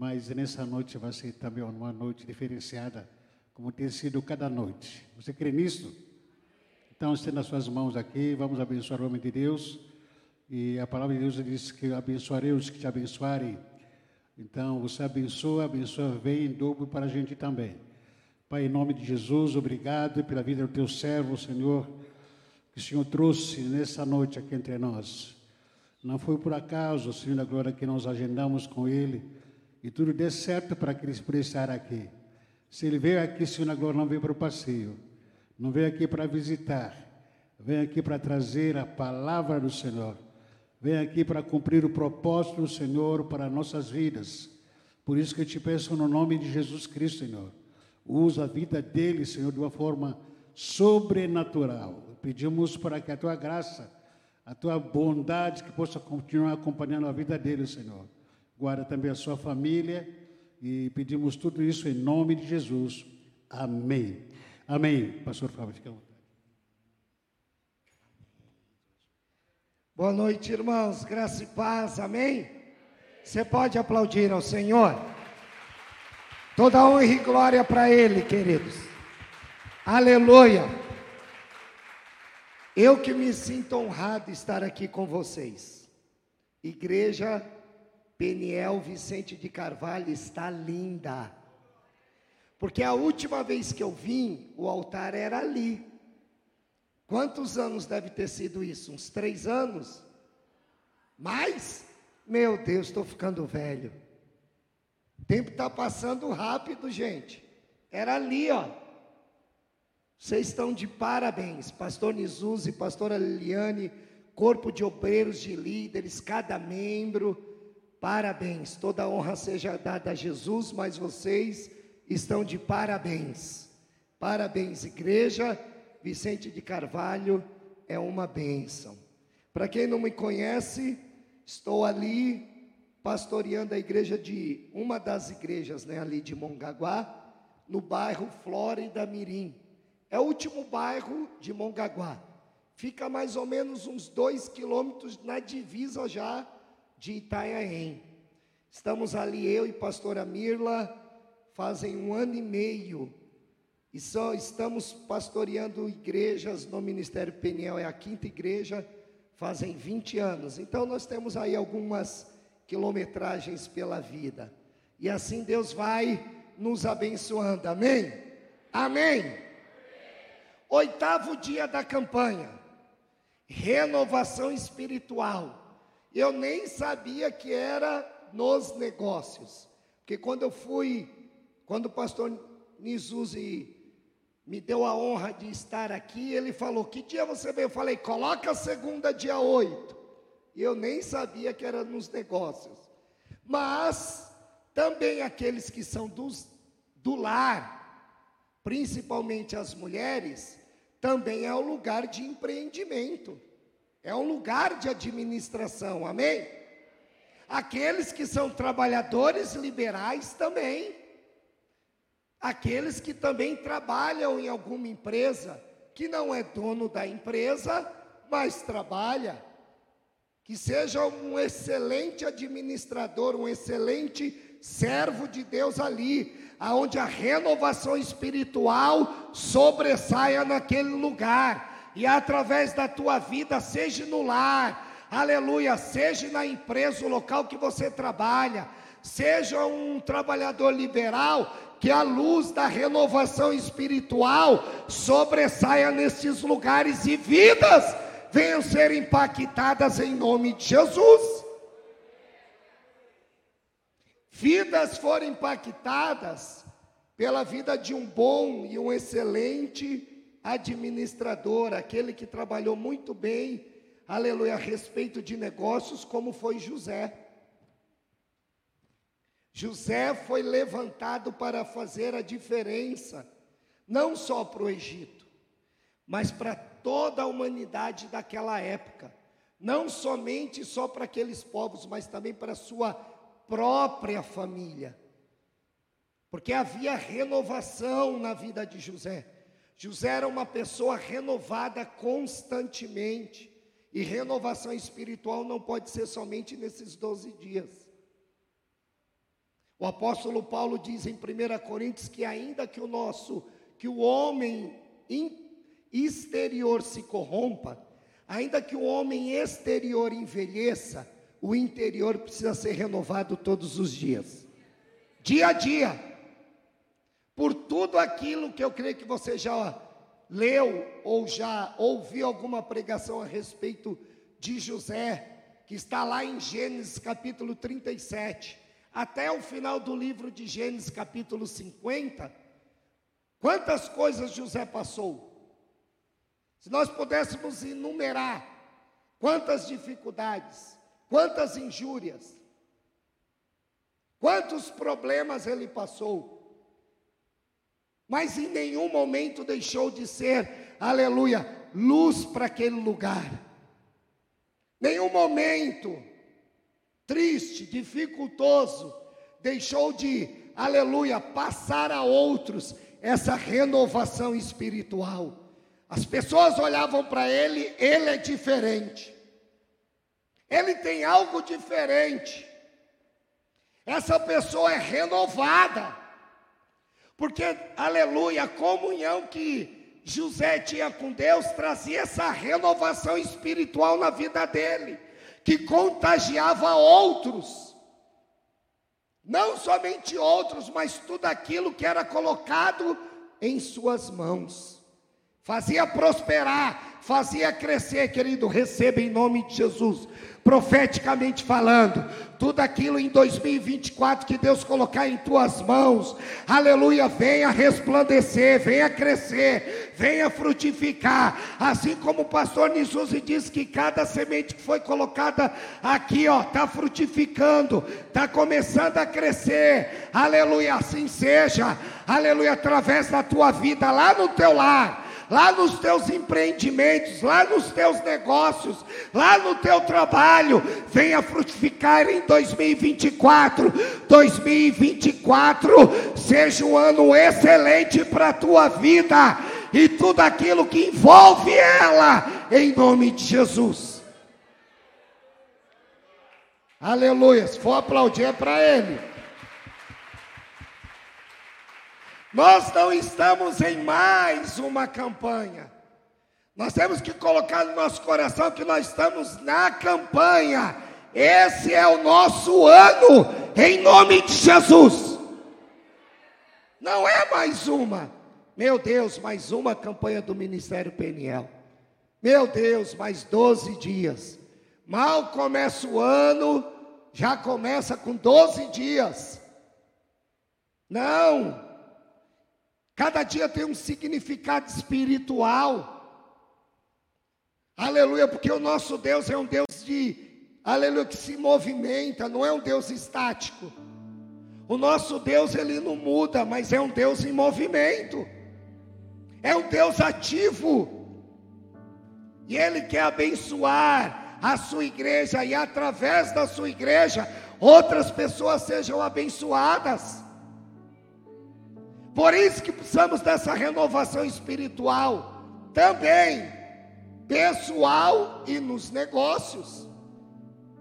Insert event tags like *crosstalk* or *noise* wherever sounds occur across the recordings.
mas nessa noite vai ser também uma noite diferenciada, como tem sido cada noite. Você crê nisso? Então, estenda suas mãos aqui, vamos abençoar o homem de Deus. E a palavra de Deus diz que abençoarei os que te abençoarem. Então, você abençoa, abençoa, vem em dobro para a gente também. Pai, em nome de Jesus, obrigado pela vida do teu servo, Senhor, que o Senhor trouxe nessa noite aqui entre nós. Não foi por acaso, Senhor da glória, que nós agendamos com ele e tudo deu certo para que ele pudesse estar aqui. Se ele veio aqui, Senhor da glória, não veio para o passeio, não veio aqui para visitar, veio aqui para trazer a palavra do Senhor, veio aqui para cumprir o propósito do Senhor para nossas vidas. Por isso que eu te peço no nome de Jesus Cristo, Senhor usa a vida dele, Senhor, de uma forma sobrenatural. Pedimos para que a tua graça, a tua bondade, que possa continuar acompanhando a vida dele, Senhor. Guarda também a sua família e pedimos tudo isso em nome de Jesus. Amém. Amém. Pastor Fábio, fica à vontade. Boa noite, irmãos. Graça e paz. Amém. Você pode aplaudir ao Senhor. Toda honra e glória para Ele, queridos. Aleluia. Eu que me sinto honrado de estar aqui com vocês. Igreja Peniel Vicente de Carvalho está linda. Porque a última vez que eu vim, o altar era ali. Quantos anos deve ter sido isso? Uns três anos? Mais? Meu Deus, estou ficando velho. O tempo está passando rápido, gente. Era ali, ó. Vocês estão de parabéns, pastor Nizuzi, pastora Liliane, corpo de obreiros, de líderes, cada membro. Parabéns. Toda honra seja dada a Jesus, mas vocês estão de parabéns. Parabéns, igreja. Vicente de Carvalho é uma bênção. Para quem não me conhece, estou ali pastoreando a igreja de uma das igrejas, né, ali de Mongaguá, no bairro Flórida Mirim. É o último bairro de Mongaguá. Fica mais ou menos uns dois quilômetros na divisa já de Itanhaém. Estamos ali, eu e pastora Mirla, fazem um ano e meio. E só estamos pastoreando igrejas no Ministério Peniel, é a quinta igreja, fazem 20 anos. Então nós temos aí algumas quilometragens pela vida. E assim Deus vai nos abençoando. Amém? Amém. Oitavo dia da campanha. Renovação espiritual. Eu nem sabia que era nos negócios. Porque quando eu fui, quando o pastor Nizuzi me deu a honra de estar aqui, ele falou: Que dia você veio? Eu falei: Coloca segunda, dia 8 eu nem sabia que era nos negócios. Mas também aqueles que são dos, do lar, principalmente as mulheres, também é um lugar de empreendimento, é um lugar de administração, amém? Aqueles que são trabalhadores liberais também, aqueles que também trabalham em alguma empresa, que não é dono da empresa, mas trabalha. Que seja um excelente administrador, um excelente servo de Deus ali, aonde a renovação espiritual sobressaia naquele lugar, e através da tua vida, seja no lar, aleluia, seja na empresa, o local que você trabalha, seja um trabalhador liberal, que a luz da renovação espiritual sobressaia nesses lugares e vidas venham ser impactadas em nome de Jesus. Vidas foram impactadas pela vida de um bom e um excelente administrador, aquele que trabalhou muito bem, aleluia, a respeito de negócios, como foi José. José foi levantado para fazer a diferença, não só para o Egito, mas para toda a humanidade daquela época, não somente só para aqueles povos, mas também para a sua própria família. Porque havia renovação na vida de José. José era uma pessoa renovada constantemente. E renovação espiritual não pode ser somente nesses 12 dias. O apóstolo Paulo diz em 1 Coríntios que ainda que o nosso, que o homem exterior se corrompa, ainda que o homem exterior envelheça, o interior precisa ser renovado todos os dias. Dia a dia. Por tudo aquilo que eu creio que você já leu ou já ouviu alguma pregação a respeito de José, que está lá em Gênesis capítulo 37, até o final do livro de Gênesis capítulo 50, quantas coisas José passou? Se nós pudéssemos enumerar quantas dificuldades, quantas injúrias, quantos problemas ele passou, mas em nenhum momento deixou de ser, aleluia, luz para aquele lugar. Nenhum momento triste, dificultoso, deixou de, aleluia, passar a outros essa renovação espiritual. As pessoas olhavam para ele, ele é diferente. Ele tem algo diferente. Essa pessoa é renovada. Porque, aleluia, a comunhão que José tinha com Deus trazia essa renovação espiritual na vida dele, que contagiava outros. Não somente outros, mas tudo aquilo que era colocado em suas mãos. Fazia prosperar, fazia crescer, querido, receba em nome de Jesus. Profeticamente falando, tudo aquilo em 2024 que Deus colocar em tuas mãos, aleluia, venha resplandecer, venha crescer, venha frutificar, assim como o pastor Nisuzi disse que cada semente que foi colocada aqui, ó, está frutificando, está começando a crescer, aleluia, assim seja, aleluia, através da tua vida, lá no teu lar lá nos teus empreendimentos, lá nos teus negócios, lá no teu trabalho, venha frutificar em 2024. 2024 seja um ano excelente para a tua vida e tudo aquilo que envolve ela, em nome de Jesus. Aleluia. Se for aplaudir, é para ele. Nós não estamos em mais uma campanha. Nós temos que colocar no nosso coração que nós estamos na campanha. Esse é o nosso ano, em nome de Jesus. Não é mais uma. Meu Deus, mais uma campanha do Ministério Peniel. Meu Deus, mais 12 dias. Mal começa o ano, já começa com 12 dias. Não. Cada dia tem um significado espiritual. Aleluia, porque o nosso Deus é um Deus de, aleluia, que se movimenta, não é um Deus estático. O nosso Deus, ele não muda, mas é um Deus em movimento. É um Deus ativo. E ele quer abençoar a sua igreja e através da sua igreja outras pessoas sejam abençoadas. Por isso que precisamos dessa renovação espiritual também, pessoal e nos negócios,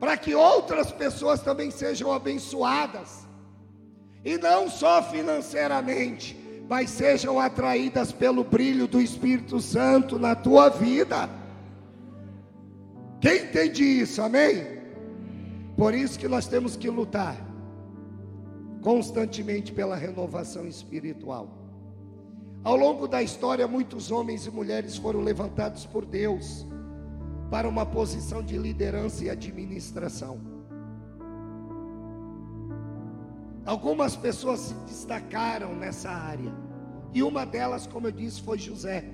para que outras pessoas também sejam abençoadas, e não só financeiramente, mas sejam atraídas pelo brilho do Espírito Santo na tua vida. Quem entende isso, amém? Por isso que nós temos que lutar constantemente pela renovação espiritual. Ao longo da história, muitos homens e mulheres foram levantados por Deus para uma posição de liderança e administração. Algumas pessoas se destacaram nessa área, e uma delas, como eu disse, foi José.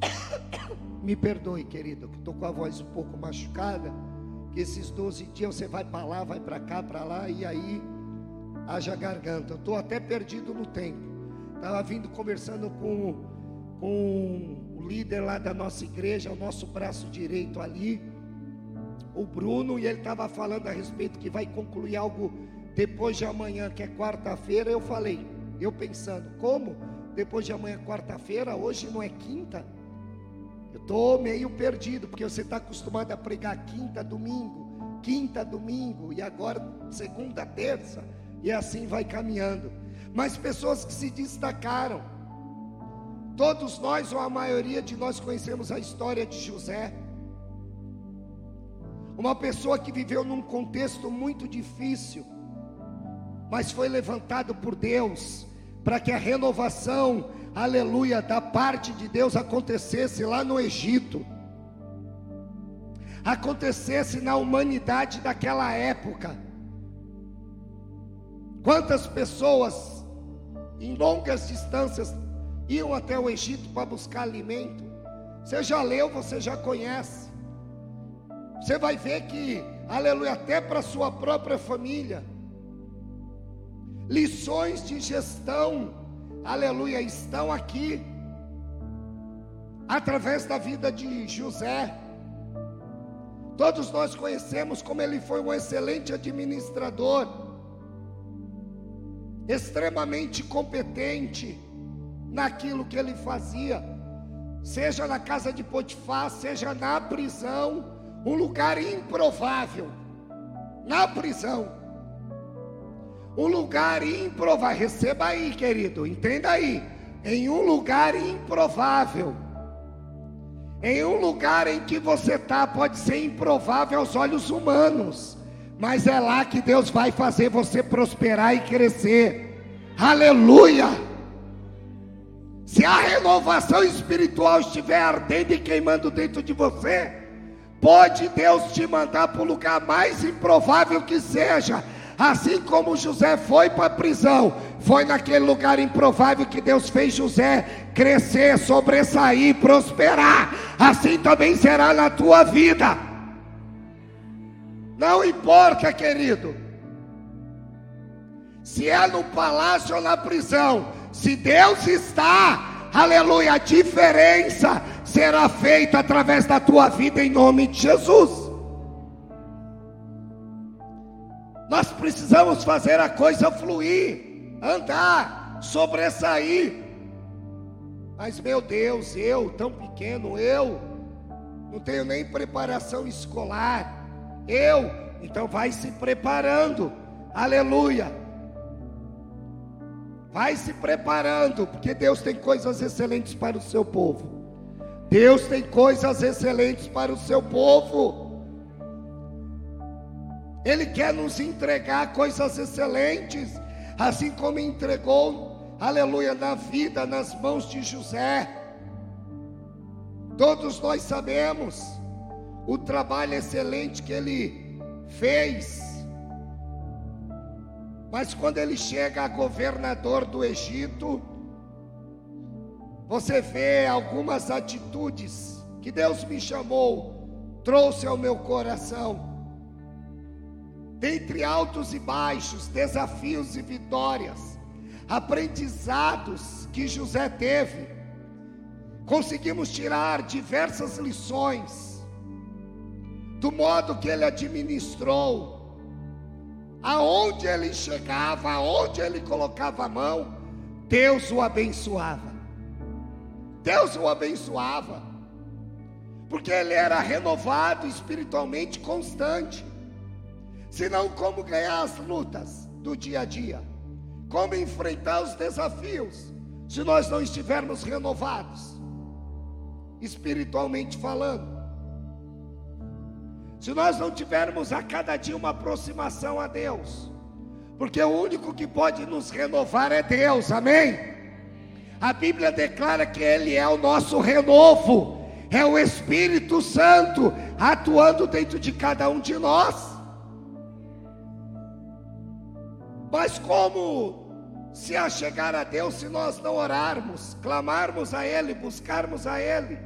*coughs* Me perdoe, querido, que estou com a voz um pouco machucada. Que esses 12 dias você vai para lá, vai para cá, para lá, e aí haja garganta. Eu estou até perdido no tempo. Estava vindo conversando com, com o líder lá da nossa igreja, o nosso braço direito ali, o Bruno, e ele estava falando a respeito que vai concluir algo depois de amanhã, que é quarta-feira. Eu falei, eu pensando, como? Depois de amanhã, quarta-feira, hoje não é quinta? Eu estou meio perdido, porque você está acostumado a pregar quinta, domingo, quinta, domingo, e agora segunda, terça. E assim vai caminhando. Mas pessoas que se destacaram, todos nós, ou a maioria de nós, conhecemos a história de José. Uma pessoa que viveu num contexto muito difícil, mas foi levantado por Deus para que a renovação, aleluia, da parte de Deus acontecesse lá no Egito, acontecesse na humanidade daquela época. Quantas pessoas em longas distâncias iam até o Egito para buscar alimento? Você já leu, você já conhece. Você vai ver que, aleluia, até para sua própria família, lições de gestão, aleluia, estão aqui, através da vida de José. Todos nós conhecemos como ele foi um excelente administrador, extremamente competente naquilo que ele fazia, seja na casa de Potifar, seja na prisão, um lugar improvável, na prisão um lugar improvável. Receba aí, querido, entenda aí. Em um lugar improvável. Em um lugar em que você está, pode ser improvável aos olhos humanos, mas é lá que Deus vai fazer você prosperar e crescer. Aleluia! Se a renovação espiritual estiver ardendo e queimando dentro de você, pode Deus te mandar para o lugar mais improvável que seja, Assim como José foi para a prisão, foi naquele lugar improvável que Deus fez José crescer, sobressair, prosperar. Assim também será na tua vida. Não importa, querido, se é no palácio ou na prisão, se Deus está, aleluia, a diferença será feita através da tua vida em nome de Jesus. Nós precisamos fazer a coisa fluir, andar, sobressair. Mas meu Deus, eu tão pequeno, eu não tenho nem preparação escolar. Eu, então vai se preparando. Aleluia. Vai se preparando, porque Deus tem coisas excelentes para o seu povo. Deus tem coisas excelentes para o seu povo. Ele quer nos entregar coisas excelentes, assim como entregou, aleluia, na vida, nas mãos de José. Todos nós sabemos o trabalho excelente que ele fez. Mas quando ele chega a governador do Egito, você vê algumas atitudes que Deus me chamou, trouxe ao meu coração dentre altos e baixos, desafios e vitórias, aprendizados que José teve, conseguimos tirar diversas lições do modo que ele administrou, aonde ele chegava, aonde ele colocava a mão, Deus o abençoava. Deus o abençoava, porque ele era renovado espiritualmente constante. Senão, como ganhar as lutas do dia a dia? Como enfrentar os desafios se nós não estivermos renovados, espiritualmente falando? Se nós não tivermos a cada dia uma aproximação a Deus, porque o único que pode nos renovar é Deus, amém? A Bíblia declara que Ele é o nosso renovo, é o Espírito Santo atuando dentro de cada um de nós. Mas como se achegar a Deus se nós não orarmos, clamarmos a Ele, buscarmos a Ele?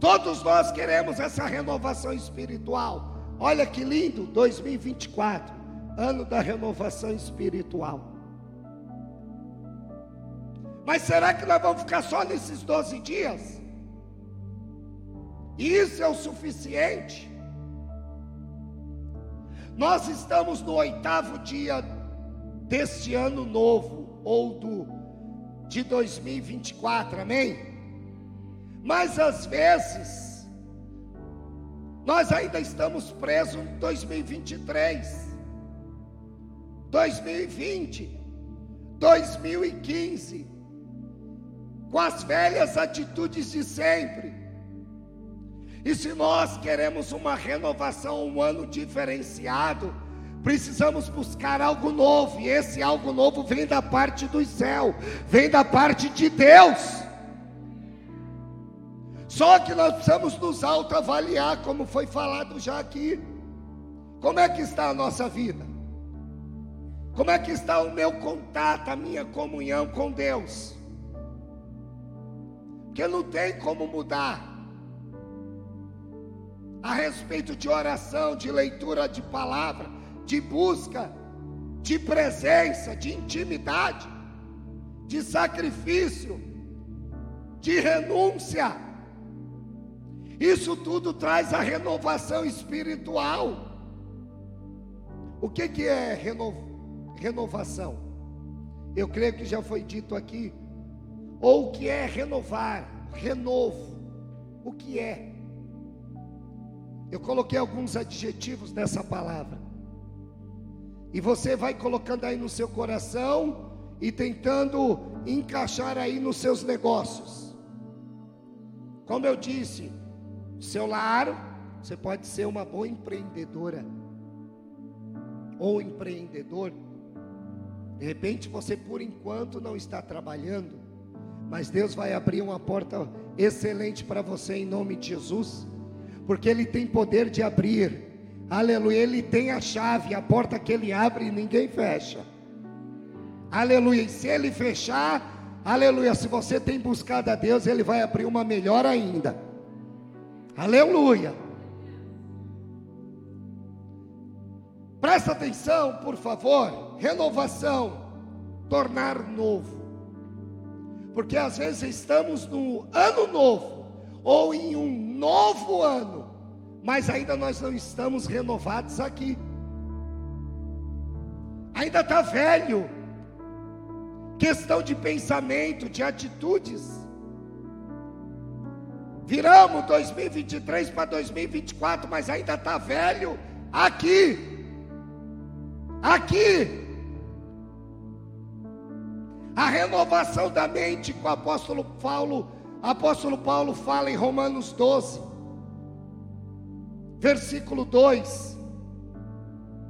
Todos nós queremos essa renovação espiritual. Olha que lindo, 2024, ano da renovação espiritual. Mas será que nós vamos ficar só nesses 12 dias? Isso é o suficiente? Nós estamos no oitavo dia deste ano novo, ou do de 2024, amém? Mas às vezes, nós ainda estamos presos em 2023. 2020, 2015, com as velhas atitudes de sempre. E se nós queremos uma renovação, um ano diferenciado, precisamos buscar algo novo, e esse algo novo vem da parte do céu, vem da parte de Deus. Só que nós precisamos nos autoavaliar, como foi falado já aqui. Como é que está a nossa vida? Como é que está o meu contato, a minha comunhão com Deus? Porque não tem como mudar. A respeito de oração, de leitura de palavra, de busca, de presença, de intimidade, de sacrifício, de renúncia. Isso tudo traz a renovação espiritual. O que, que é reno, renovação? Eu creio que já foi dito aqui. Ou o que é renovar, renovo. O que é? Eu coloquei alguns adjetivos nessa palavra. E você vai colocando aí no seu coração e tentando encaixar aí nos seus negócios. Como eu disse, seu lar, você pode ser uma boa empreendedora ou empreendedor. De repente você por enquanto não está trabalhando, mas Deus vai abrir uma porta excelente para você em nome de Jesus, porque Ele tem poder de abrir. Aleluia, Ele tem a chave, a porta que Ele abre ninguém fecha. Aleluia, e se Ele fechar, aleluia, se você tem buscado a Deus, Ele vai abrir uma melhor ainda. Aleluia. Presta atenção, por favor. Renovação, tornar novo. Porque às vezes estamos no ano novo ou em um novo ano, mas ainda nós não estamos renovados aqui. Ainda está velho. Questão de pensamento, de atitudes. Viramos 2023 para 2024, mas ainda está velho aqui. Aqui, a renovação da mente que o apóstolo Paulo, apóstolo Paulo fala em Romanos 12, versículo 2.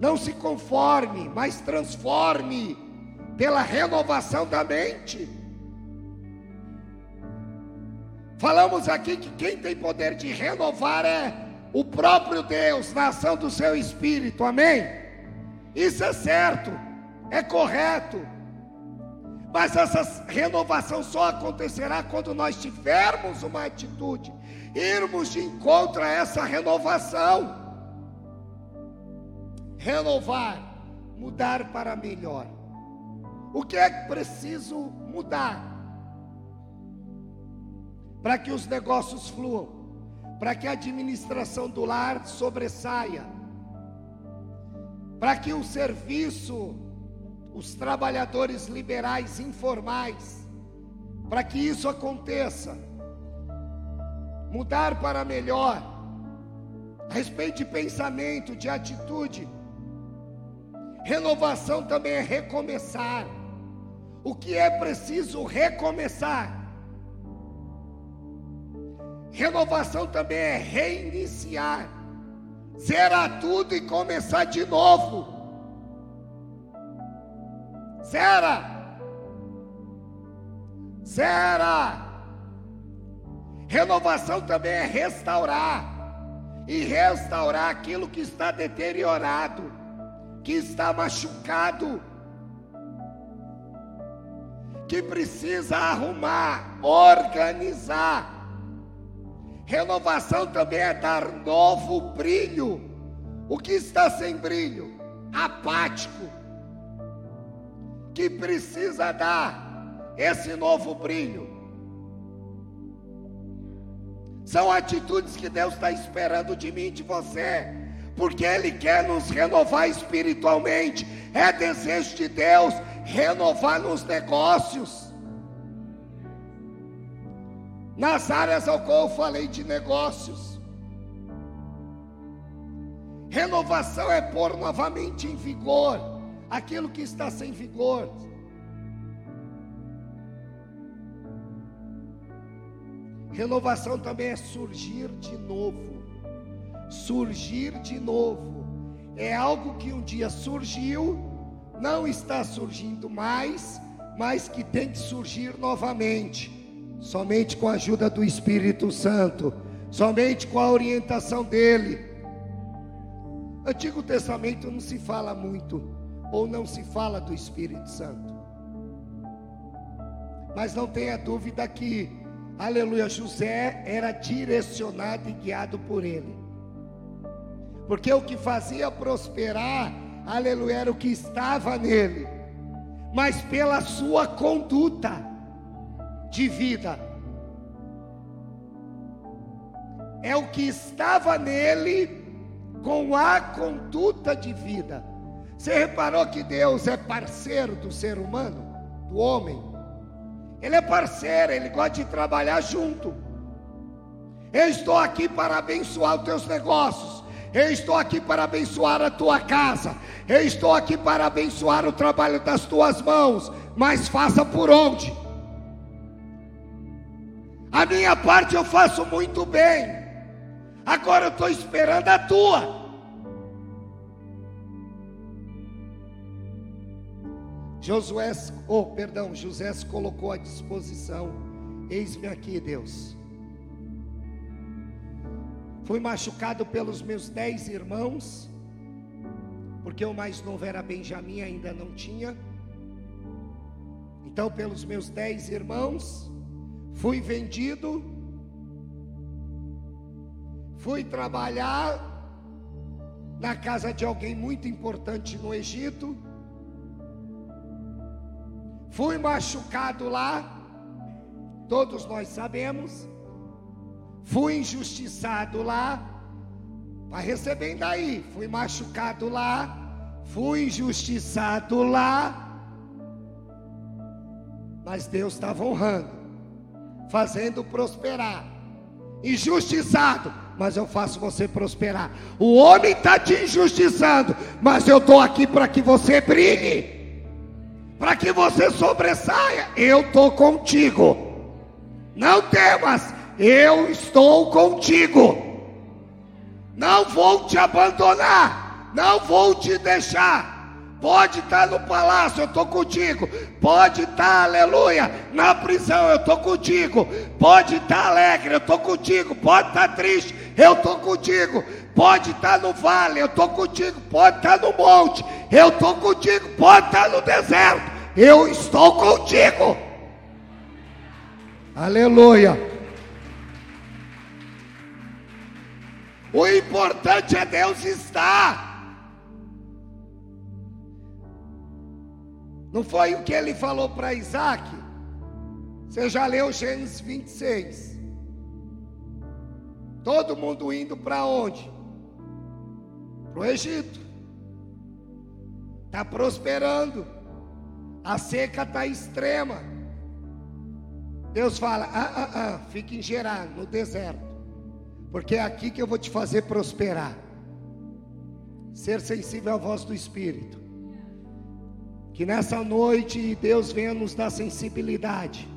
Não se conforme, mas transforme pela renovação da mente. Falamos aqui que quem tem poder de renovar é o próprio Deus, na ação do seu espírito, amém? Isso é certo, é correto. Mas essa renovação só acontecerá quando nós tivermos uma atitude, irmos de encontro a essa renovação. Renovar, mudar para melhor. O que é que preciso mudar? Para que os negócios fluam, para que a administração do lar sobressaia. Para que o serviço, os trabalhadores liberais informais, para que isso aconteça, mudar para melhor, a respeito de pensamento, de atitude, renovação também é recomeçar. O que é preciso recomeçar? Renovação também é reiniciar zerar tudo e começar de novo. Zera. Zera. Renovação também é restaurar. E restaurar aquilo que está deteriorado, que está machucado, que precisa arrumar, organizar. Renovação também é dar novo brilho. O que está sem brilho? Apático. Que precisa dar esse novo brilho. São atitudes que Deus está esperando de mim e de você, porque Ele quer nos renovar espiritualmente. É desejo de Deus renovar nos negócios nas áreas ao qual eu falei de negócios. Renovação é pôr novamente em vigor aquilo que está sem vigor. Renovação também é surgir de novo. Surgir de novo. É algo que um dia surgiu, não está surgindo mais, mas que tem que surgir novamente. Somente com a ajuda do Espírito Santo, somente com a orientação dele. Antigo Testamento não se fala muito, ou não se fala do Espírito Santo. Mas não tenha dúvida que, aleluia, José era direcionado e guiado por ele. Porque o que fazia prosperar, aleluia, era o que estava nele, mas pela sua conduta de vida, é o que estava nele com a conduta de vida. Você reparou que Deus é parceiro do ser humano, do homem? Ele é parceiro, ele gosta de trabalhar junto. Eu estou aqui para abençoar os teus negócios. Eu estou aqui para abençoar a tua casa. Eu estou aqui para abençoar o trabalho das tuas mãos. Mas faça por onde? A minha parte eu faço muito bem. Agora eu estou esperando a tua. Josué, oh, perdão, José se colocou à disposição. Eis-me aqui, Deus. Fui machucado pelos meus dez irmãos, porque o mais novo era Benjamim, ainda não tinha. Então, pelos meus dez irmãos, fui vendido Fui trabalhar na casa de alguém muito importante no Egito. Fui machucado lá, todos nós sabemos. Fui injustiçado lá, para receber daí. Fui machucado lá, fui injustiçado lá. Mas Deus estava honrando, fazendo prosperar. Injustiçado, mas eu faço você prosperar. O homem está te injustiçando, mas eu estou aqui para que você brilhe, para que você sobressaia. Eu estou contigo. Não temas, eu estou contigo. Não vou te abandonar, não vou te deixar. Pode estar no palácio, eu estou contigo. Pode estar, aleluia, na prisão, eu estou contigo. Pode estar alegre, eu estou contigo. Pode estar triste, eu estou contigo. Pode estar no vale, eu estou contigo. Pode estar no monte, eu estou contigo. Pode estar no deserto, eu estou contigo. Aleluia. O importante é Deus estar. Não foi o que ele falou para Isaac? Você já leu Gênesis 26. Todo mundo indo para onde? Para o Egito. Está prosperando. A seca está extrema. Deus fala: ah, ah, ah, fique em Gerar, no deserto. Porque é aqui que eu vou te fazer prosperar. Ser sensível à voz do Espírito. Que nessa noite Deus venha nos dar sensibilidade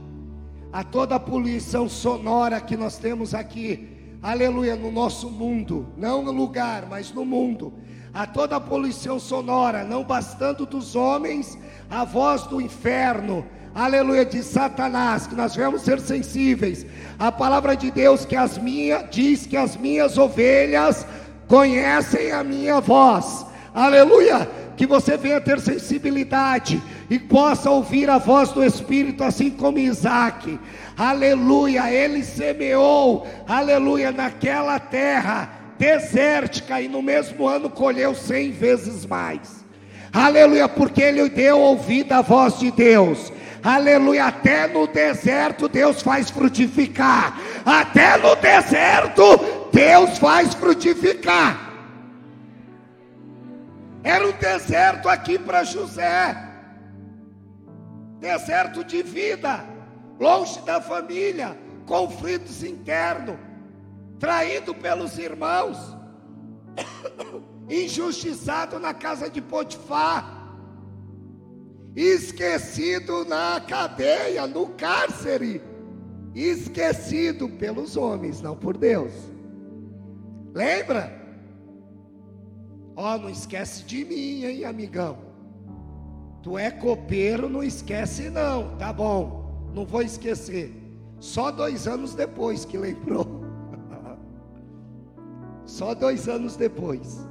a toda a poluição sonora que nós temos aqui, aleluia, no nosso mundo, não no lugar, mas no mundo, a toda a poluição sonora, não bastando dos homens, a voz do inferno, aleluia, de Satanás, que nós vamos ser sensíveis. A palavra de Deus que as minhas diz que as minhas ovelhas conhecem a minha voz. Aleluia! Que você venha ter sensibilidade e possa ouvir a voz do Espírito, assim como Isaac. Aleluia, ele semeou, aleluia, naquela terra desértica e no mesmo ano colheu cem vezes mais. Aleluia, porque ele deu ouvido à voz de Deus. Aleluia, até no deserto Deus faz frutificar. Até no deserto Deus faz frutificar. Era um deserto aqui para José, deserto de vida, longe da família, conflitos internos, traído pelos irmãos, *coughs* injustiçado na casa de Potifar. esquecido na cadeia, no cárcere, esquecido pelos homens, não por Deus. Lembra? Ó, oh, não esquece de mim, hein, amigão? Tu é copeiro, não esquece não, tá bom? Não vou esquecer. Só dois anos depois que lembrou. *laughs* Só dois anos depois.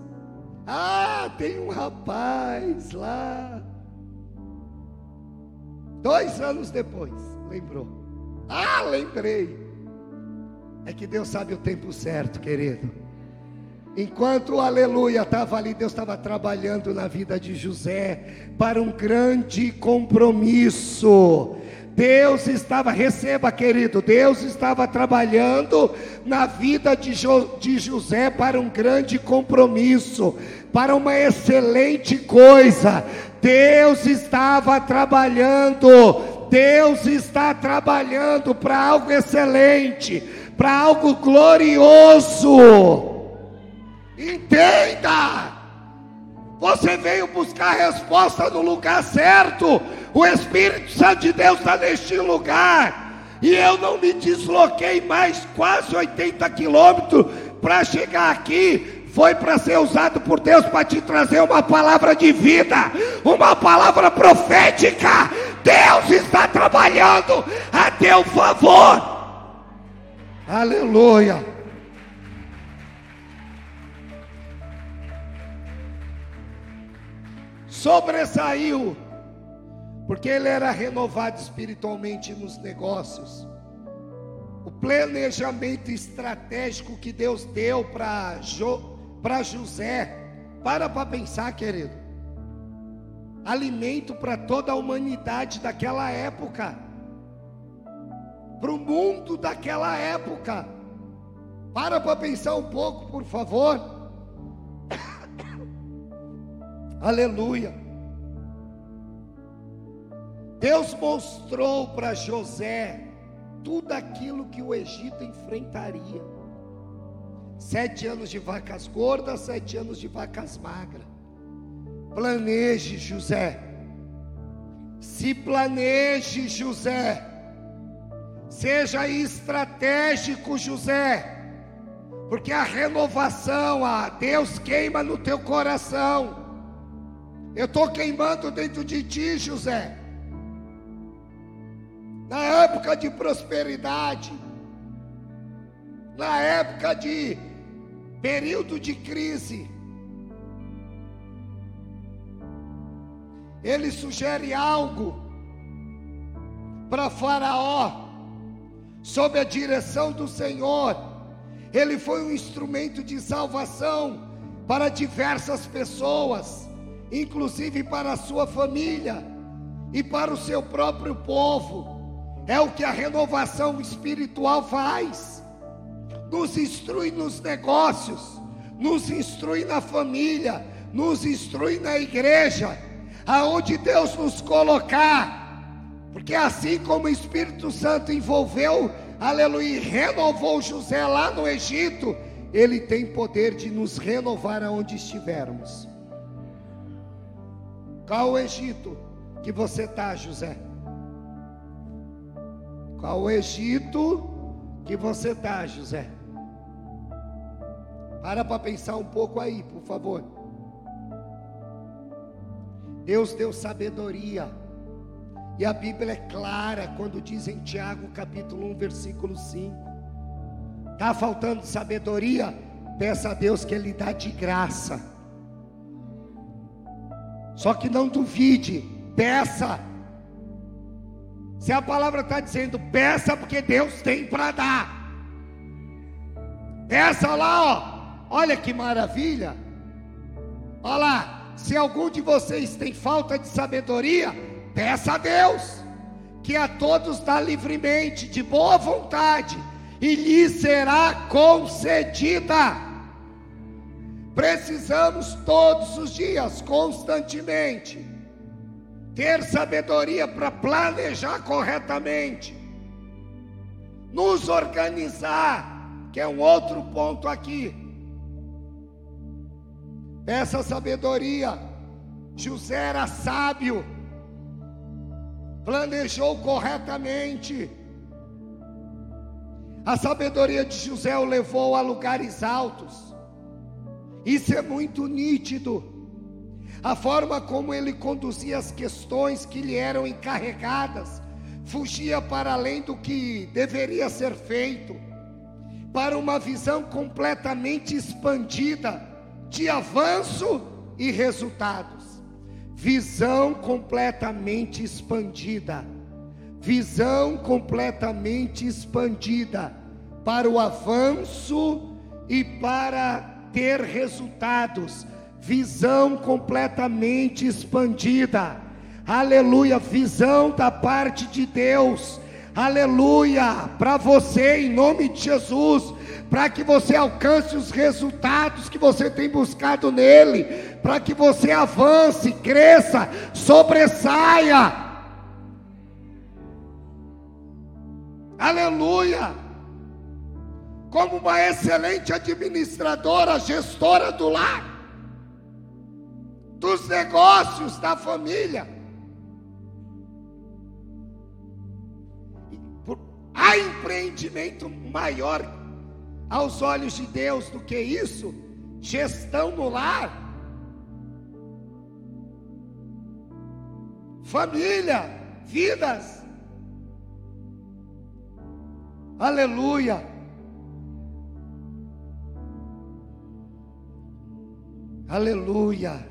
Ah, tem um rapaz lá. Dois anos depois, lembrou. Ah, lembrei. É que Deus sabe o tempo certo, querido. Enquanto o aleluia estava ali, Deus estava trabalhando na vida de José para um grande compromisso. Deus estava, receba querido, Deus estava trabalhando na vida de, jo, de José para um grande compromisso, para uma excelente coisa. Deus estava trabalhando, Deus está trabalhando para algo excelente, para algo glorioso. Entenda! Você veio buscar a resposta no lugar certo. O Espírito Santo de Deus está neste lugar. E eu não me desloquei mais quase 80 quilômetros para chegar aqui. Foi para ser usado por Deus para te trazer uma palavra de vida, uma palavra profética. Deus está trabalhando a teu favor. Aleluia. Sobressaiu, porque ele era renovado espiritualmente nos negócios. O planejamento estratégico que Deus deu para jo, José, para para pensar, querido. Alimento para toda a humanidade daquela época, para o mundo daquela época. Para para pensar um pouco, por favor. Aleluia. Deus mostrou para José tudo aquilo que o Egito enfrentaria. Sete anos de vacas gordas, sete anos de vacas magras. Planeje, José. Se planeje, José. Seja estratégico, José. Porque a renovação, a Deus queima no teu coração. Eu estou queimando dentro de ti, José. Na época de prosperidade, na época de período de crise, ele sugere algo para Faraó, sob a direção do Senhor. Ele foi um instrumento de salvação para diversas pessoas inclusive para a sua família e para o seu próprio povo. É o que a renovação espiritual faz. Nos instrui nos negócios, nos instrui na família, nos instrui na igreja, aonde Deus nos colocar. Porque assim como o Espírito Santo envolveu, aleluia, renovou José lá no Egito, ele tem poder de nos renovar aonde estivermos. Qual o Egito que você está, José? Qual o Egito que você está, José? Para para pensar um pouco aí, por favor. Deus deu sabedoria. E a Bíblia é clara quando diz em Tiago, capítulo 1, versículo 5. Está faltando sabedoria? Peça a Deus que Ele dá de graça. Só que não duvide, peça. Se a palavra está dizendo peça, porque Deus tem para dar. Peça lá, ó. Olha que maravilha. Olha lá. Se algum de vocês tem falta de sabedoria, peça a Deus, que a todos dá livremente, de boa vontade, e lhe será concedida. Precisamos todos os dias, constantemente, ter sabedoria para planejar corretamente, nos organizar, que é um outro ponto aqui. Essa sabedoria, José era sábio, planejou corretamente. A sabedoria de José o levou a lugares altos. Isso é muito nítido. A forma como ele conduzia as questões que lhe eram encarregadas fugia para além do que deveria ser feito, para uma visão completamente expandida de avanço e resultados. Visão completamente expandida. Visão completamente expandida para o avanço e para ter resultados. Visão completamente expandida. Aleluia, visão da parte de Deus. Aleluia, para você em nome de Jesus para que você alcance os resultados que você tem buscado nele, para que você avance, cresça, sobressaia. Aleluia! Como uma excelente administradora, gestora do lar, dos negócios da família. Há empreendimento maior aos olhos de Deus do que isso? Gestão no lar, família, vidas. Aleluia. Aleluia.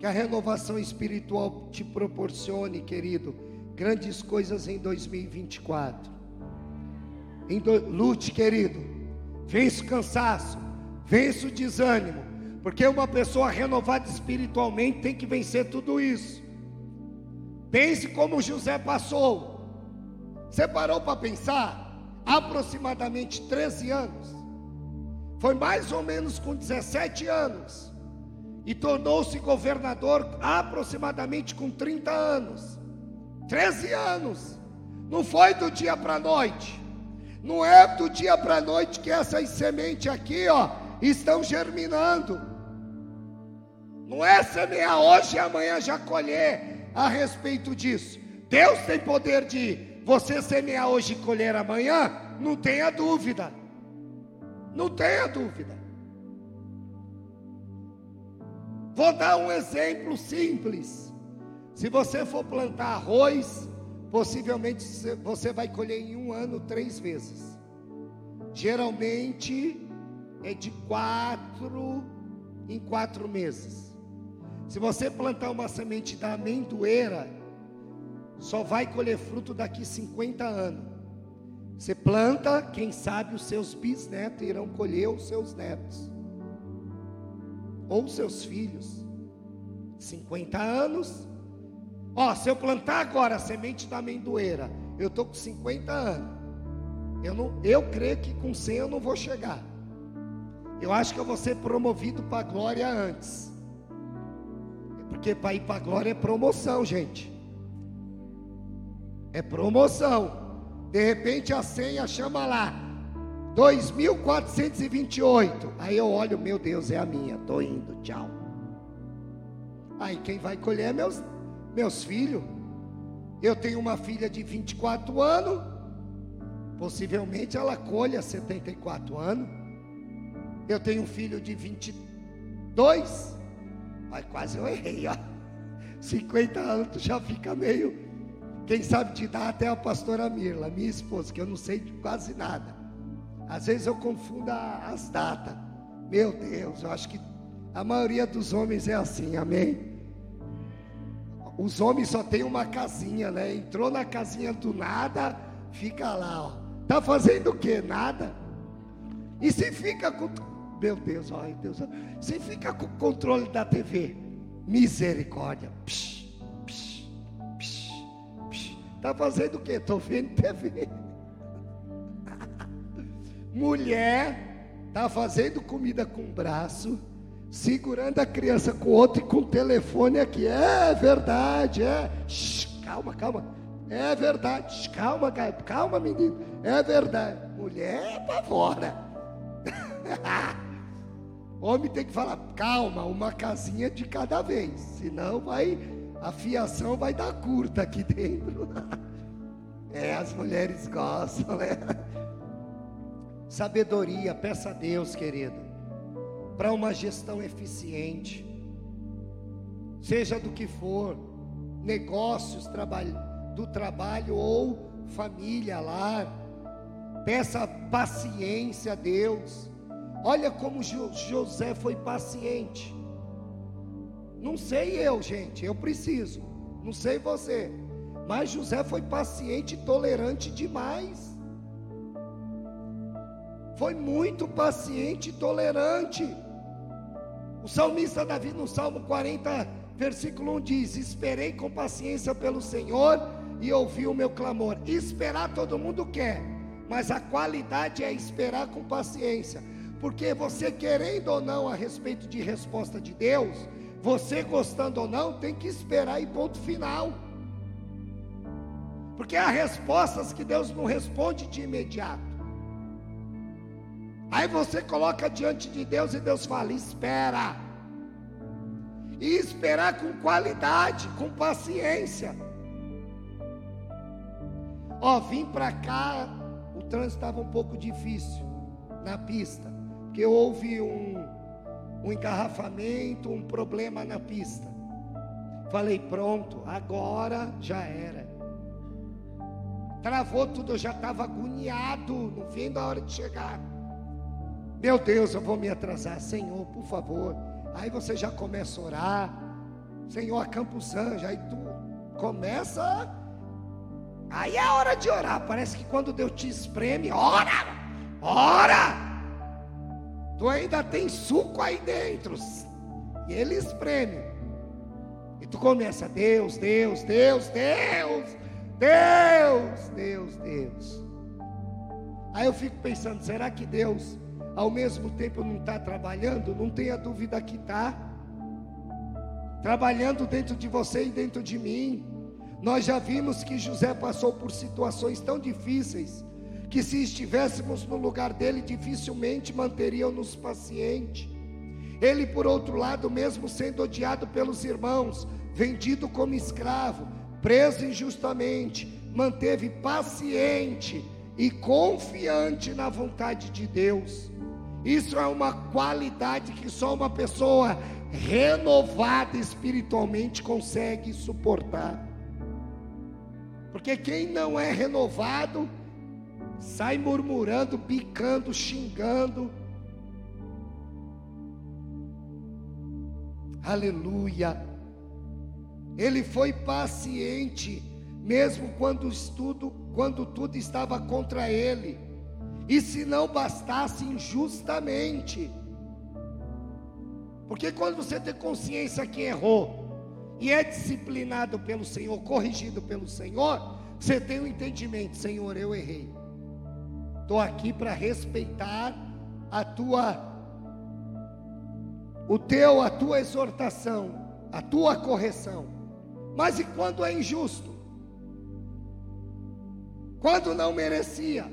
Que a renovação espiritual te proporcione, querido, grandes coisas em 2024. Lute, querido. Vence o cansaço, vence o desânimo, porque uma pessoa renovada espiritualmente tem que vencer tudo isso. Pense como José passou. Você parou para pensar? Aproximadamente 13 anos. Foi mais ou menos com 17 anos. E tornou-se governador aproximadamente com 30 anos. 13 anos. Não foi do dia para a noite. Não é do dia para a noite que essas sementes aqui, ó, estão germinando. Não é semear hoje e amanhã já colher a respeito disso. Deus tem poder de você semear hoje e colher amanhã, não tenha dúvida. Não tenha dúvida. Vou dar um exemplo simples. Se você for plantar arroz, possivelmente você vai colher em um ano três vezes. Geralmente é de quatro em quatro meses. Se você plantar uma semente da amendoeira, só vai colher fruto daqui 50 anos. Você planta, quem sabe os seus bisnetos irão colher os seus netos, ou seus filhos. 50 anos, Ó, se eu plantar agora a semente da amendoeira, eu estou com 50 anos. Eu, não, eu creio que com 100 eu não vou chegar. Eu acho que eu vou ser promovido para a glória antes. Porque para ir para a glória é promoção, gente. É promoção. De repente a senha chama lá. 2428. Aí eu olho, meu Deus, é a minha. Estou indo, tchau. Aí quem vai colher é meus meus filhos, eu tenho uma filha de 24 anos, possivelmente ela colha 74 anos. Eu tenho um filho de 22, mas quase eu errei, ó. 50 anos, tu já fica meio. Quem sabe te dá até a pastora Mirla, minha esposa, que eu não sei de quase nada. Às vezes eu confundo as datas. Meu Deus, eu acho que a maioria dos homens é assim, amém? Os homens só tem uma casinha, né? Entrou na casinha do nada, fica lá, ó. Tá fazendo o que? Nada. E se fica com. Meu Deus, ai Deus. Se fica com o controle da TV, misericórdia. Psh, psh. Tá fazendo o que? Tô vendo TV. *laughs* Mulher tá fazendo comida com o braço segurando a criança com o outro e com o telefone aqui. É verdade, é. Shhh, calma, calma. É verdade. Calma, calma, menino. É verdade. Mulher apavora. *laughs* Homem tem que falar, calma, uma casinha de cada vez. Senão vai a fiação vai dar curta aqui dentro. *laughs* É, as mulheres gostam, né? *laughs* Sabedoria, peça a Deus, querido, para uma gestão eficiente, seja do que for, negócios, trabalho, do trabalho ou família, lar. Peça paciência a Deus. Olha como José foi paciente. Não sei eu, gente, eu preciso. Não sei você. Mas José foi paciente e tolerante demais. Foi muito paciente e tolerante. O salmista Davi, no Salmo 40, versículo 1 diz: Esperei com paciência pelo Senhor e ouvi o meu clamor. Esperar todo mundo quer, mas a qualidade é esperar com paciência, porque você querendo ou não a respeito de resposta de Deus, você gostando ou não, tem que esperar e ponto final. Porque há respostas que Deus não responde de imediato. Aí você coloca diante de Deus e Deus fala: espera. E esperar com qualidade, com paciência. Ó, vim para cá, o trânsito estava um pouco difícil na pista, porque houve um, um engarrafamento, um problema na pista. Falei, pronto, agora já era. Travou tudo, eu já estava agoniado, não vendo a hora de chegar. Meu Deus, eu vou me atrasar, Senhor, por favor. Aí você já começa a orar, Senhor, acampa os anjos, aí tu começa. Aí é hora de orar. Parece que quando Deus te espreme, ora, ora. Tu ainda tem suco aí dentro. E ele espreme. E tu começa, Deus, Deus, Deus, Deus, Deus, Deus, Deus. Aí eu fico pensando, será que Deus, ao mesmo tempo, não está trabalhando? Não tenha dúvida que está. Trabalhando dentro de você e dentro de mim. Nós já vimos que José passou por situações tão difíceis que se estivéssemos no lugar dele, dificilmente manteriam-nos paciente. Ele, por outro lado, mesmo sendo odiado pelos irmãos, vendido como escravo, preso injustamente, manteve paciente e confiante na vontade de Deus. Isso é uma qualidade que só uma pessoa renovada espiritualmente consegue suportar. Porque quem não é renovado, sai murmurando, picando, xingando. Aleluia. Ele foi paciente, mesmo quando tudo, quando tudo estava contra ele. E se não bastasse injustamente. Porque quando você tem consciência que errou e é disciplinado pelo Senhor, corrigido pelo Senhor, você tem o um entendimento, Senhor, eu errei. Estou aqui para respeitar a tua, o teu, a tua exortação, a tua correção. Mas e quando é injusto? Quando não merecia?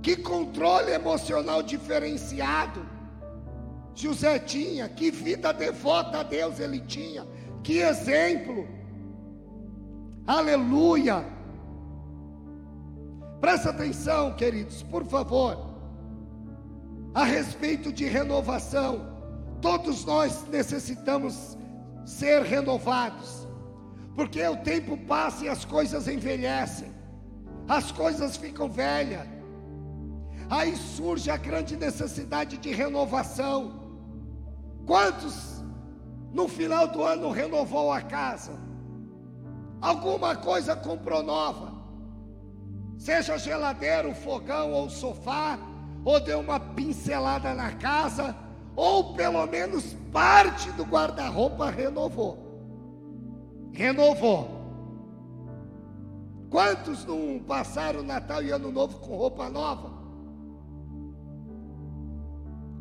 Que controle emocional diferenciado José tinha, que vida devota a Deus ele tinha, que exemplo. Aleluia. Presta atenção, queridos, por favor. A respeito de renovação, todos nós necessitamos ser renovados, porque o tempo passa e as coisas envelhecem, as coisas ficam velhas, aí surge a grande necessidade de renovação. Quantos no final do ano renovou a casa? Alguma coisa comprou nova? Seja geladeira, o fogão ou o sofá, ou deu uma pincelada na casa, ou pelo menos parte do guarda-roupa renovou. Renovou. Quantos não passaram Natal e Ano Novo com roupa nova?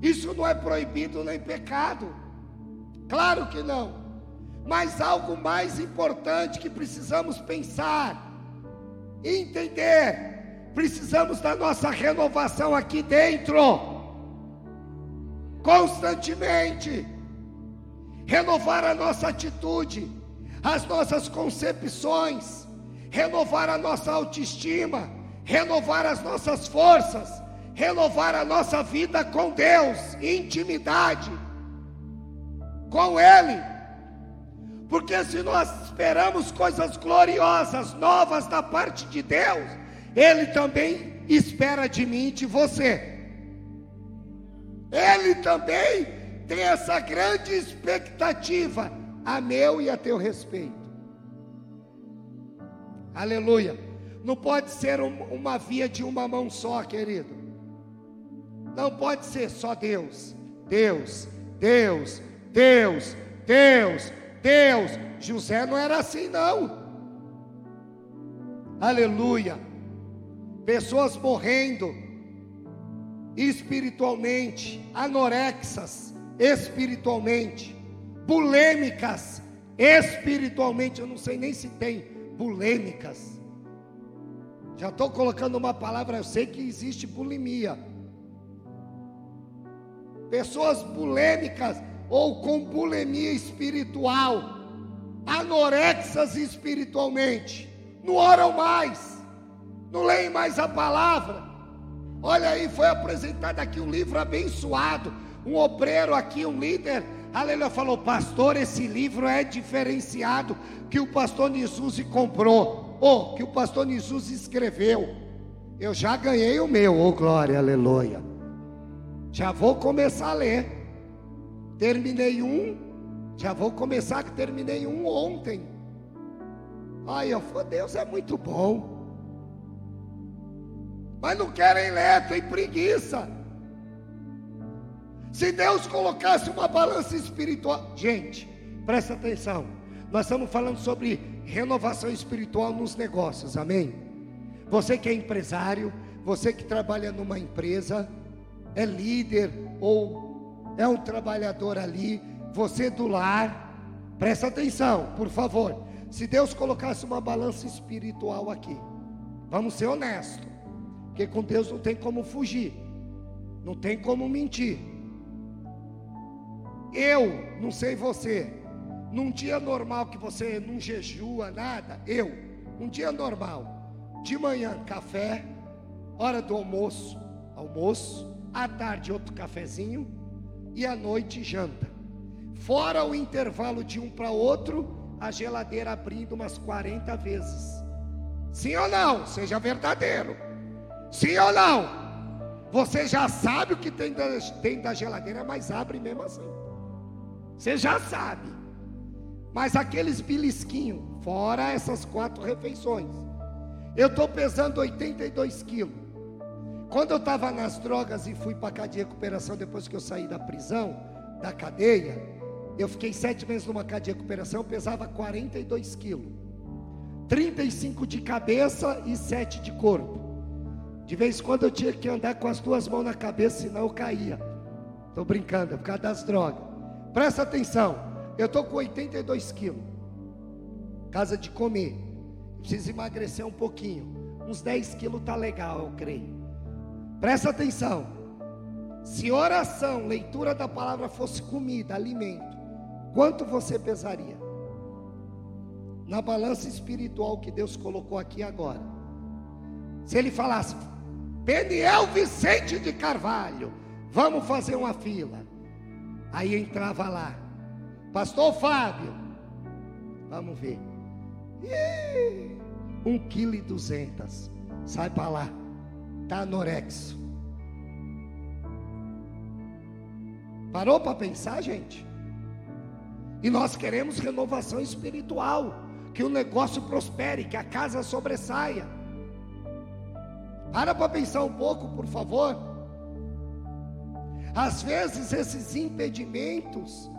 Isso não é proibido nem pecado. Claro que não. Mas algo mais importante que precisamos pensar entender. Precisamos da nossa renovação aqui dentro, constantemente. renovar a nossa atitude, as nossas concepções, renovar a nossa autoestima, renovar as nossas forças, renovar a nossa vida com Deus, intimidade com Ele. Porque se nós esperamos coisas gloriosas, novas da parte de Deus, Ele também espera de mim e de você. Ele também tem essa grande expectativa a meu e a teu respeito. Aleluia. Não pode ser um, uma via de uma mão só, querido. Não pode ser só Deus. Deus, Deus, Deus, Deus, Deus. José não era assim, não. Aleluia. Pessoas morrendo espiritualmente, anorexas espiritualmente, bulêmicas espiritualmente. Eu não sei nem se tem bulêmicas. Já estou colocando uma palavra, eu sei que existe bulimia. Pessoas bulêmicas ou com bulimia espiritual, anorexas espiritualmente, não oram mais, não leem mais a palavra. Olha aí, foi apresentado aqui um livro abençoado. Um obreiro aqui, um líder, aleluia, falou: Pastor, esse livro é diferenciado. Que o pastor Jesus comprou, ou que o pastor Jesus escreveu. Eu já ganhei o meu, oh glória, aleluia. Já vou começar a ler. Terminei um, já vou começar que terminei um ontem. Ai, eu falei, Deus é muito bom. Mas não querem ler, tem preguiça. Se Deus colocasse uma balança espiritual, gente, presta atenção. Nós estamos falando sobre renovação espiritual nos negócios, amém? Você que é empresário, você que trabalha numa empresa, é líder ou é um trabalhador ali, você do lar, presta atenção, por favor. Se Deus colocasse uma balança espiritual aqui, vamos ser honestos, porque com Deus não tem como fugir, não tem como mentir. Eu, não sei você, num dia normal que você não jejua nada, eu, um dia normal, de manhã café, hora do almoço, almoço, à tarde outro cafezinho, e à noite janta. Fora o intervalo de um para outro, a geladeira abrindo umas 40 vezes. Sim ou não? Seja verdadeiro. Sim ou não? Você já sabe o que tem dentro da geladeira, mas abre mesmo assim. Você já sabe. Mas aqueles belisquinhos, fora essas quatro refeições. Eu estou pesando 82 quilos. Quando eu estava nas drogas e fui para a casa de recuperação depois que eu saí da prisão, da cadeia, eu fiquei sete meses numa casa de recuperação, pesava 42 quilos. 35 de cabeça e 7 de corpo. De vez em quando eu tinha que andar com as duas mãos na cabeça, senão eu caía. Estou brincando, é por causa das drogas. Presta atenção, eu estou com 82 quilos. Casa de comer. Preciso emagrecer um pouquinho. Uns 10 quilos tá legal, eu creio. Presta atenção. Se oração, leitura da palavra fosse comida, alimento, quanto você pesaria? Na balança espiritual que Deus colocou aqui agora. Se ele falasse, Peniel Vicente de Carvalho, vamos fazer uma fila. Aí entrava lá, Pastor Fábio, vamos ver. Um quilo e duzentas. Sai para lá está anorexo. Parou para pensar, gente? E nós queremos renovação espiritual, que o negócio prospere, que a casa sobressaia. Para para pensar um pouco, por favor. Às vezes esses impedimentos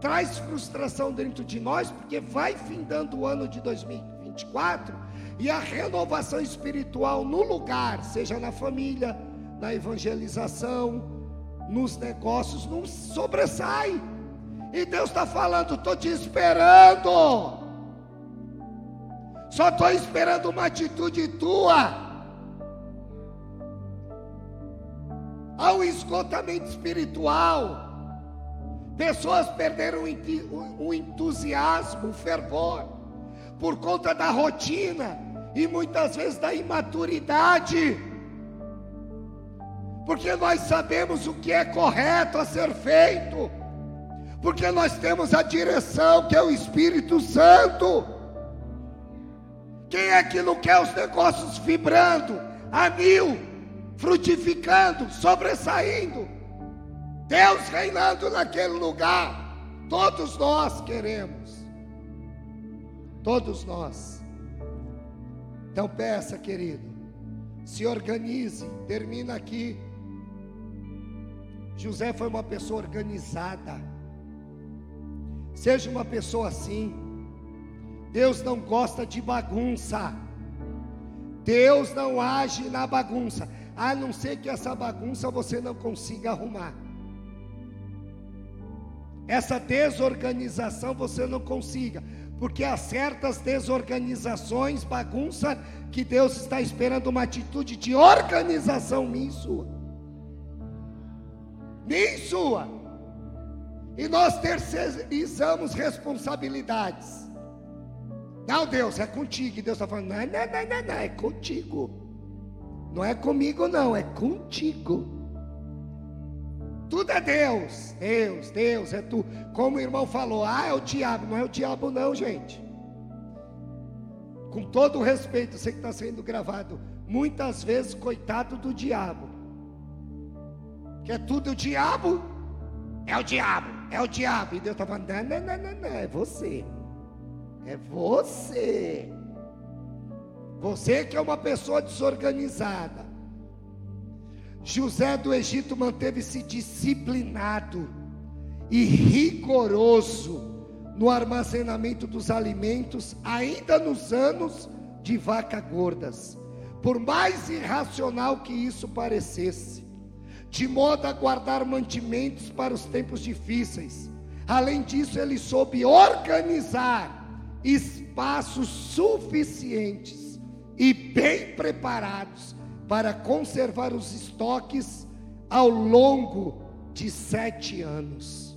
traz frustração dentro de nós, porque vai findando o ano de 2024 e a renovação espiritual no lugar, seja na família, na evangelização, nos negócios, não sobressai. E Deus está falando: estou te esperando. Só estou esperando uma atitude tua. Há um esgotamento espiritual. Pessoas perderam o entusiasmo, o fervor, por conta da rotina e muitas vezes da imaturidade. Porque nós sabemos o que é correto a ser feito, porque nós temos a direção que é o Espírito Santo. Quem é que não quer os negócios vibrando, a mil, frutificando, sobressaindo? Deus reinando naquele lugar. Todos nós queremos. Todos nós. Então peça, querido, se organize. Termina aqui. José foi uma pessoa organizada. Seja uma pessoa assim. Deus não gosta de bagunça. Deus não age na bagunça, a não ser que essa bagunça você não consiga arrumar. Essa desorganização você não consiga, porque há certas desorganizações, bagunça, que Deus está esperando uma atitude de organização minha e sua. Minha e sua. E nós terceirizamos responsabilidades. Não, Deus, é contigo. E Deus está falando: não, não, não, não, é contigo. Não é comigo, não, é contigo. Tudo é Deus, Deus, Deus, é tu. Como o irmão falou, ah, é o diabo. Não é o diabo, não, gente. Com todo o respeito, sei que está sendo gravado. Muitas vezes, coitado do diabo. Que é tudo o diabo, é o diabo, é o diabo. E Deus está falando: não, não, não, não, não, é você. É você. Você que é uma pessoa desorganizada. José do Egito manteve-se disciplinado e rigoroso no armazenamento dos alimentos, ainda nos anos de vaca gordas, por mais irracional que isso parecesse, de modo a guardar mantimentos para os tempos difíceis. Além disso, ele soube organizar espaços suficientes e bem preparados para conservar os estoques ao longo de sete anos.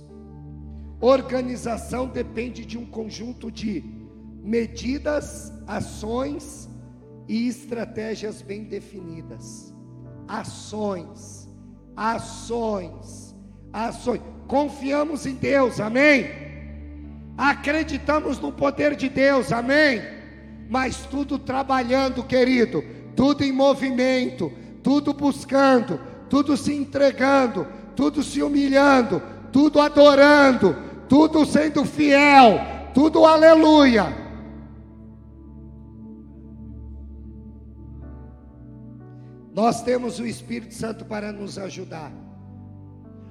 Organização depende de um conjunto de medidas, ações e estratégias bem definidas. Ações, ações, ações. Confiamos em Deus, amém? acreditamos no poder de Deus, amém? Mas tudo trabalhando, querido, tudo em movimento, tudo buscando, tudo se entregando, tudo se humilhando, tudo adorando, tudo sendo fiel, tudo aleluia. Nós temos o Espírito Santo para nos ajudar.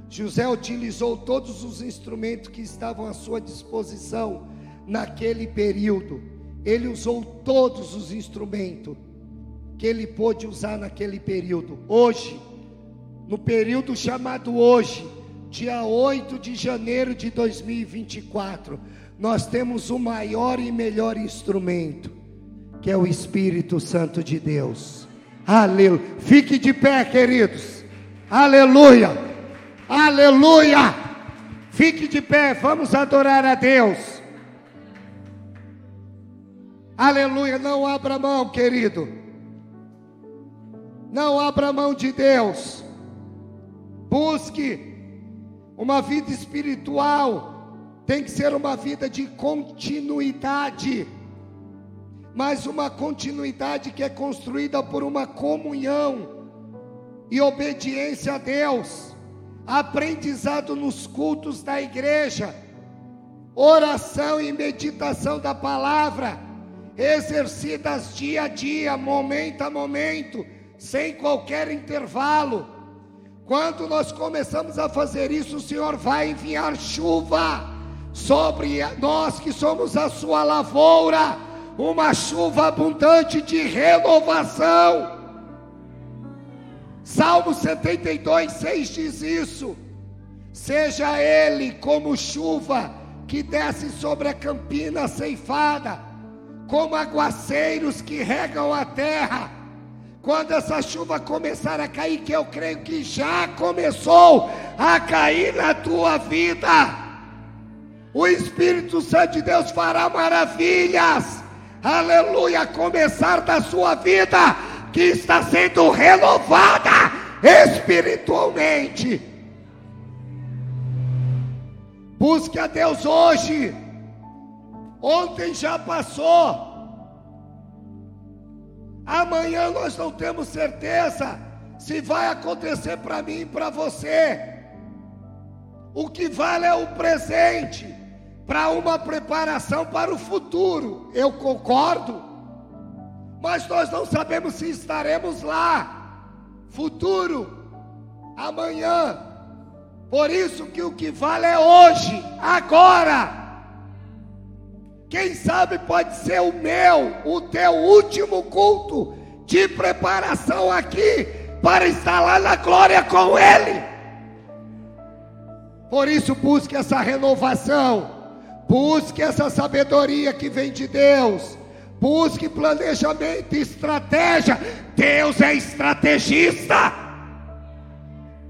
José utilizou todos os instrumentos que estavam à sua disposição naquele período. Ele usou todos os instrumentos que ele pôde usar naquele período. Hoje, no período chamado hoje, dia 8 de janeiro de 2024, nós temos o maior e melhor instrumento, que é o Espírito Santo de Deus. Aleluia. Fique de pé, queridos. Aleluia. Aleluia! Fique de pé, vamos adorar a Deus. Aleluia, não abra mão, querido. Não abra mão de Deus. Busque uma vida espiritual. Tem que ser uma vida de continuidade. Mas uma continuidade que é construída por uma comunhão e obediência a Deus aprendizado nos cultos da igreja, oração e meditação da palavra, exercidas dia a dia, momento a momento, sem qualquer intervalo. Quando nós começamos a fazer isso, o Senhor vai enviar chuva sobre nós que somos a sua lavoura, uma chuva abundante de renovação Salmo 72, 6 diz isso. Seja ele como chuva que desce sobre a campina ceifada, como aguaceiros que regam a terra, quando essa chuva começar a cair, que eu creio que já começou a cair na tua vida, o Espírito Santo de Deus fará maravilhas, aleluia, começar da sua vida, que está sendo renovada espiritualmente. Busque a Deus hoje. Ontem já passou. Amanhã nós não temos certeza se vai acontecer para mim e para você. O que vale é o presente para uma preparação para o futuro. Eu concordo. Mas nós não sabemos se estaremos lá. Futuro, amanhã. Por isso que o que vale é hoje, agora. Quem sabe pode ser o meu, o teu último culto de preparação aqui para estar lá na glória com Ele. Por isso, busque essa renovação, busque essa sabedoria que vem de Deus, busque planejamento, estratégia. Deus é estrategista.